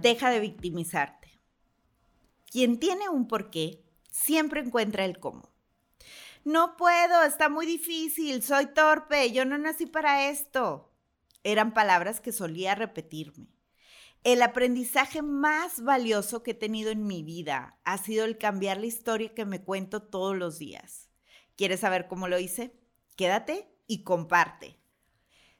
Deja de victimizarte. Quien tiene un porqué siempre encuentra el cómo. No puedo, está muy difícil, soy torpe, yo no nací para esto. Eran palabras que solía repetirme. El aprendizaje más valioso que he tenido en mi vida ha sido el cambiar la historia que me cuento todos los días. ¿Quieres saber cómo lo hice? Quédate y comparte.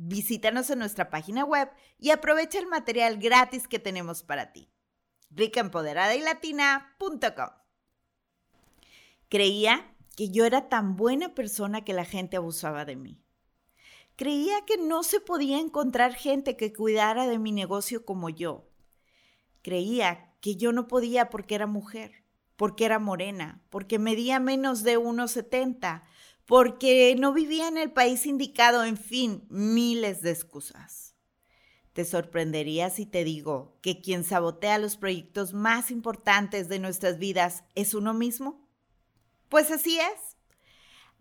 Visítanos en nuestra página web y aprovecha el material gratis que tenemos para ti. ricaempoderadaylatina.com Creía que yo era tan buena persona que la gente abusaba de mí. Creía que no se podía encontrar gente que cuidara de mi negocio como yo creía que yo no podía porque era mujer, porque era morena, porque medía menos de 1,70, porque no vivía en el país indicado, en fin, miles de excusas. Te sorprendería si te digo que quien sabotea los proyectos más importantes de nuestras vidas es uno mismo. Pues así es.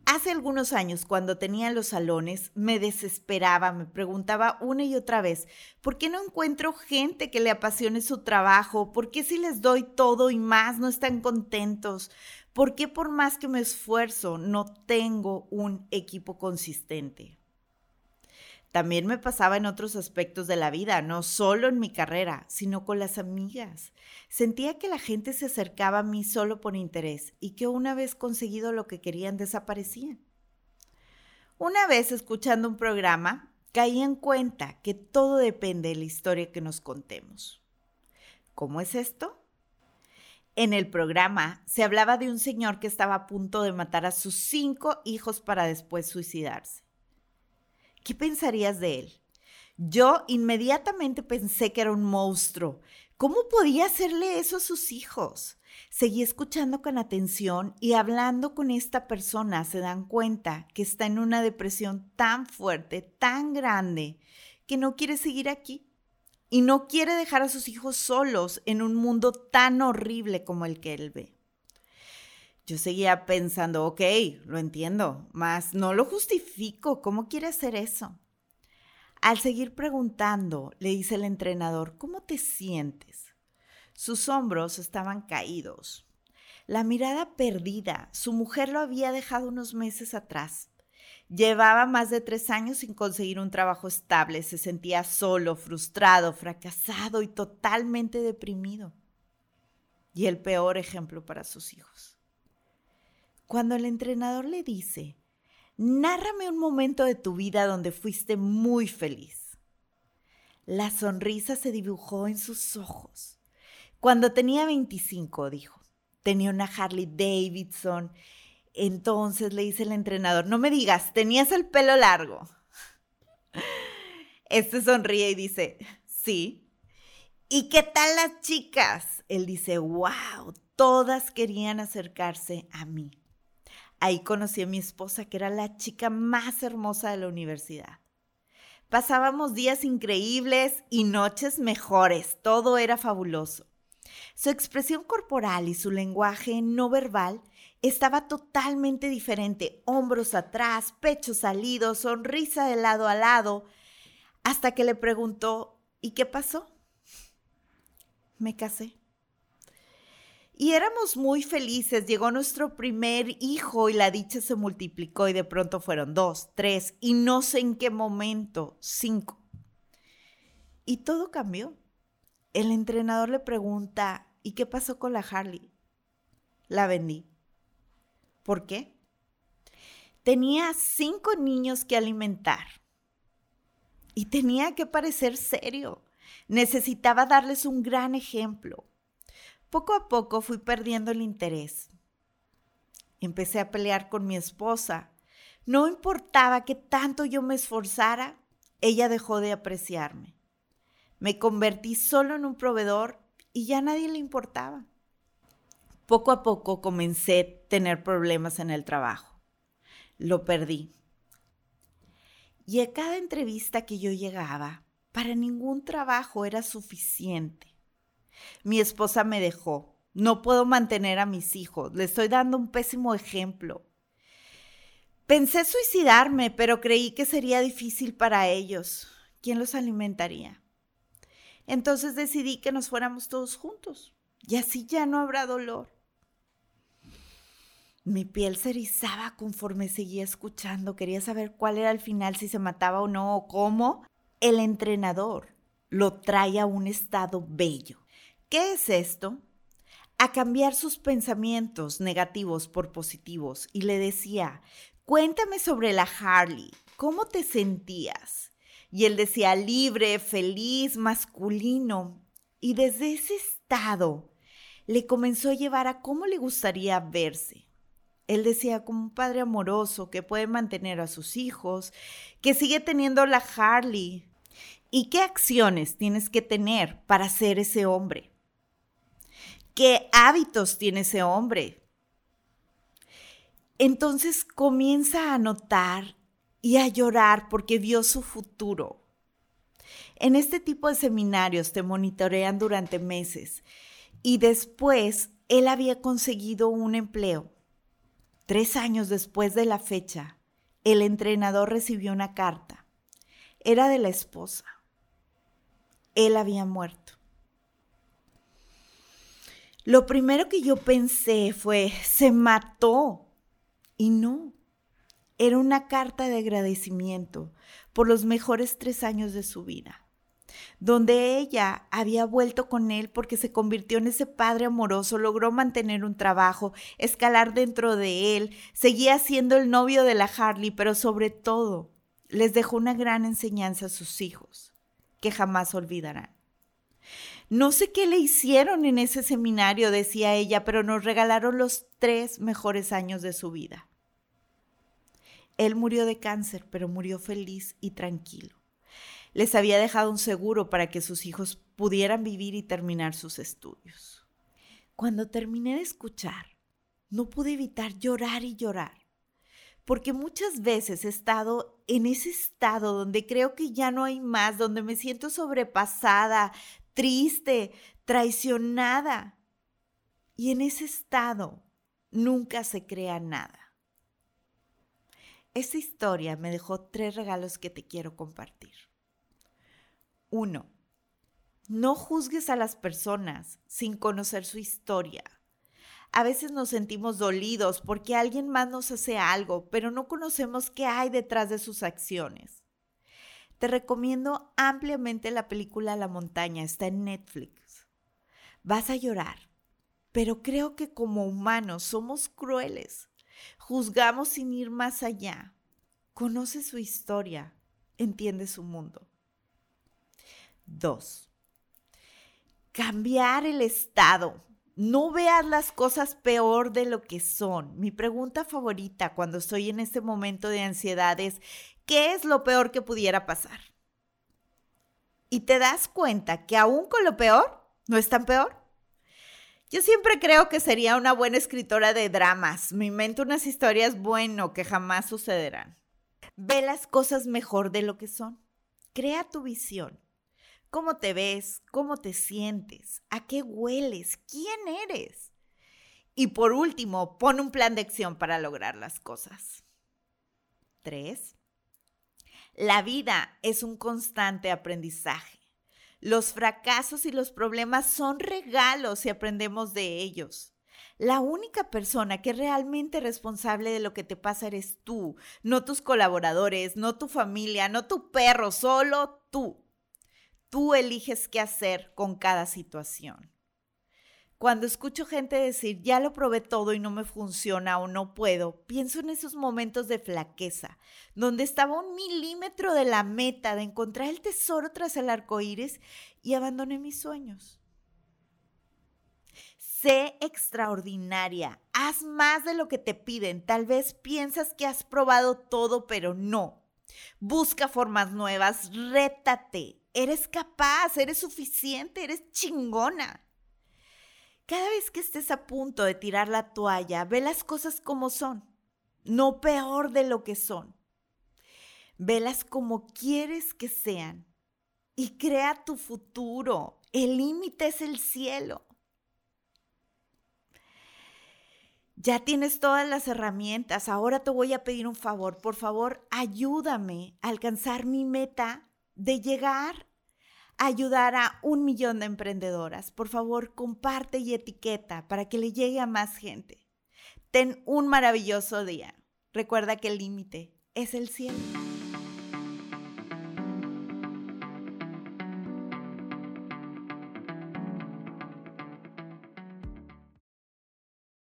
Hace algunos años, cuando tenía los salones, me desesperaba, me preguntaba una y otra vez, ¿por qué no encuentro gente que le apasione su trabajo? ¿Por qué si les doy todo y más no están contentos? ¿Por qué por más que me esfuerzo no tengo un equipo consistente? También me pasaba en otros aspectos de la vida, no solo en mi carrera, sino con las amigas. Sentía que la gente se acercaba a mí solo por interés y que una vez conseguido lo que querían desaparecían. Una vez escuchando un programa, caí en cuenta que todo depende de la historia que nos contemos. ¿Cómo es esto? En el programa se hablaba de un señor que estaba a punto de matar a sus cinco hijos para después suicidarse. ¿qué pensarías de él? Yo inmediatamente pensé que era un monstruo. ¿Cómo podía hacerle eso a sus hijos? Seguí escuchando con atención y hablando con esta persona se dan cuenta que está en una depresión tan fuerte, tan grande, que no quiere seguir aquí y no quiere dejar a sus hijos solos en un mundo tan horrible como el que él ve. Yo seguía pensando, ok, lo entiendo, mas no lo justifico. ¿Cómo quiere hacer eso? Al seguir preguntando, le dice el entrenador, ¿cómo te sientes? Sus hombros estaban caídos, la mirada perdida. Su mujer lo había dejado unos meses atrás. Llevaba más de tres años sin conseguir un trabajo estable. Se sentía solo, frustrado, fracasado y totalmente deprimido. Y el peor ejemplo para sus hijos. Cuando el entrenador le dice, nárrame un momento de tu vida donde fuiste muy feliz. La sonrisa se dibujó en sus ojos. Cuando tenía 25, dijo, tenía una Harley Davidson. Entonces le dice el entrenador, no me digas, tenías el pelo largo. Este sonríe y dice, sí. ¿Y qué tal las chicas? Él dice, wow, todas querían acercarse a mí. Ahí conocí a mi esposa, que era la chica más hermosa de la universidad. Pasábamos días increíbles y noches mejores, todo era fabuloso. Su expresión corporal y su lenguaje no verbal estaba totalmente diferente, hombros atrás, pecho salido, sonrisa de lado a lado, hasta que le preguntó, ¿y qué pasó? Me casé. Y éramos muy felices. Llegó nuestro primer hijo y la dicha se multiplicó y de pronto fueron dos, tres y no sé en qué momento, cinco. Y todo cambió. El entrenador le pregunta, ¿y qué pasó con la Harley? La vendí. ¿Por qué? Tenía cinco niños que alimentar y tenía que parecer serio. Necesitaba darles un gran ejemplo. Poco a poco fui perdiendo el interés. Empecé a pelear con mi esposa. No importaba que tanto yo me esforzara, ella dejó de apreciarme. Me convertí solo en un proveedor y ya nadie le importaba. Poco a poco comencé a tener problemas en el trabajo. Lo perdí. Y a cada entrevista que yo llegaba, para ningún trabajo era suficiente. Mi esposa me dejó. No puedo mantener a mis hijos. Le estoy dando un pésimo ejemplo. Pensé suicidarme, pero creí que sería difícil para ellos. ¿Quién los alimentaría? Entonces decidí que nos fuéramos todos juntos y así ya no habrá dolor. Mi piel se erizaba conforme seguía escuchando. Quería saber cuál era el final, si se mataba o no, o cómo. El entrenador lo trae a un estado bello. ¿Qué es esto? A cambiar sus pensamientos negativos por positivos y le decía, cuéntame sobre la Harley, ¿cómo te sentías? Y él decía libre, feliz, masculino. Y desde ese estado le comenzó a llevar a cómo le gustaría verse. Él decía como un padre amoroso que puede mantener a sus hijos, que sigue teniendo la Harley. ¿Y qué acciones tienes que tener para ser ese hombre? ¿Qué hábitos tiene ese hombre? Entonces comienza a notar y a llorar porque vio su futuro. En este tipo de seminarios te monitorean durante meses y después él había conseguido un empleo. Tres años después de la fecha, el entrenador recibió una carta. Era de la esposa. Él había muerto. Lo primero que yo pensé fue, se mató. Y no, era una carta de agradecimiento por los mejores tres años de su vida, donde ella había vuelto con él porque se convirtió en ese padre amoroso, logró mantener un trabajo, escalar dentro de él, seguía siendo el novio de la Harley, pero sobre todo les dejó una gran enseñanza a sus hijos, que jamás olvidarán. No sé qué le hicieron en ese seminario, decía ella, pero nos regalaron los tres mejores años de su vida. Él murió de cáncer, pero murió feliz y tranquilo. Les había dejado un seguro para que sus hijos pudieran vivir y terminar sus estudios. Cuando terminé de escuchar, no pude evitar llorar y llorar, porque muchas veces he estado en ese estado donde creo que ya no hay más, donde me siento sobrepasada, triste, traicionada. Y en ese estado nunca se crea nada. Esta historia me dejó tres regalos que te quiero compartir. Uno, no juzgues a las personas sin conocer su historia. A veces nos sentimos dolidos porque alguien más nos hace algo, pero no conocemos qué hay detrás de sus acciones. Te recomiendo ampliamente la película La montaña, está en Netflix. Vas a llorar, pero creo que como humanos somos crueles Juzgamos sin ir más allá. Conoce su historia, entiende su mundo. Dos, cambiar el estado. No veas las cosas peor de lo que son. Mi pregunta favorita cuando estoy en este momento de ansiedad es, ¿qué es lo peor que pudiera pasar? Y te das cuenta que aún con lo peor, no es tan peor. Yo siempre creo que sería una buena escritora de dramas. Me invento unas historias bueno que jamás sucederán. Ve las cosas mejor de lo que son. Crea tu visión. ¿Cómo te ves? ¿Cómo te sientes? ¿A qué hueles? ¿Quién eres? Y por último, pon un plan de acción para lograr las cosas. 3. La vida es un constante aprendizaje. Los fracasos y los problemas son regalos si aprendemos de ellos. La única persona que es realmente responsable de lo que te pasa eres tú, no tus colaboradores, no tu familia, no tu perro, solo tú. Tú eliges qué hacer con cada situación. Cuando escucho gente decir, ya lo probé todo y no me funciona o no puedo, pienso en esos momentos de flaqueza, donde estaba un milímetro de la meta de encontrar el tesoro tras el arco iris y abandoné mis sueños. Sé extraordinaria, haz más de lo que te piden. Tal vez piensas que has probado todo, pero no. Busca formas nuevas, rétate. Eres capaz, eres suficiente, eres chingona. Cada vez que estés a punto de tirar la toalla, ve las cosas como son, no peor de lo que son. Velas como quieres que sean y crea tu futuro. El límite es el cielo. Ya tienes todas las herramientas. Ahora te voy a pedir un favor. Por favor, ayúdame a alcanzar mi meta de llegar ayudar a un millón de emprendedoras. Por favor, comparte y etiqueta para que le llegue a más gente. Ten un maravilloso día. Recuerda que el límite es el cielo.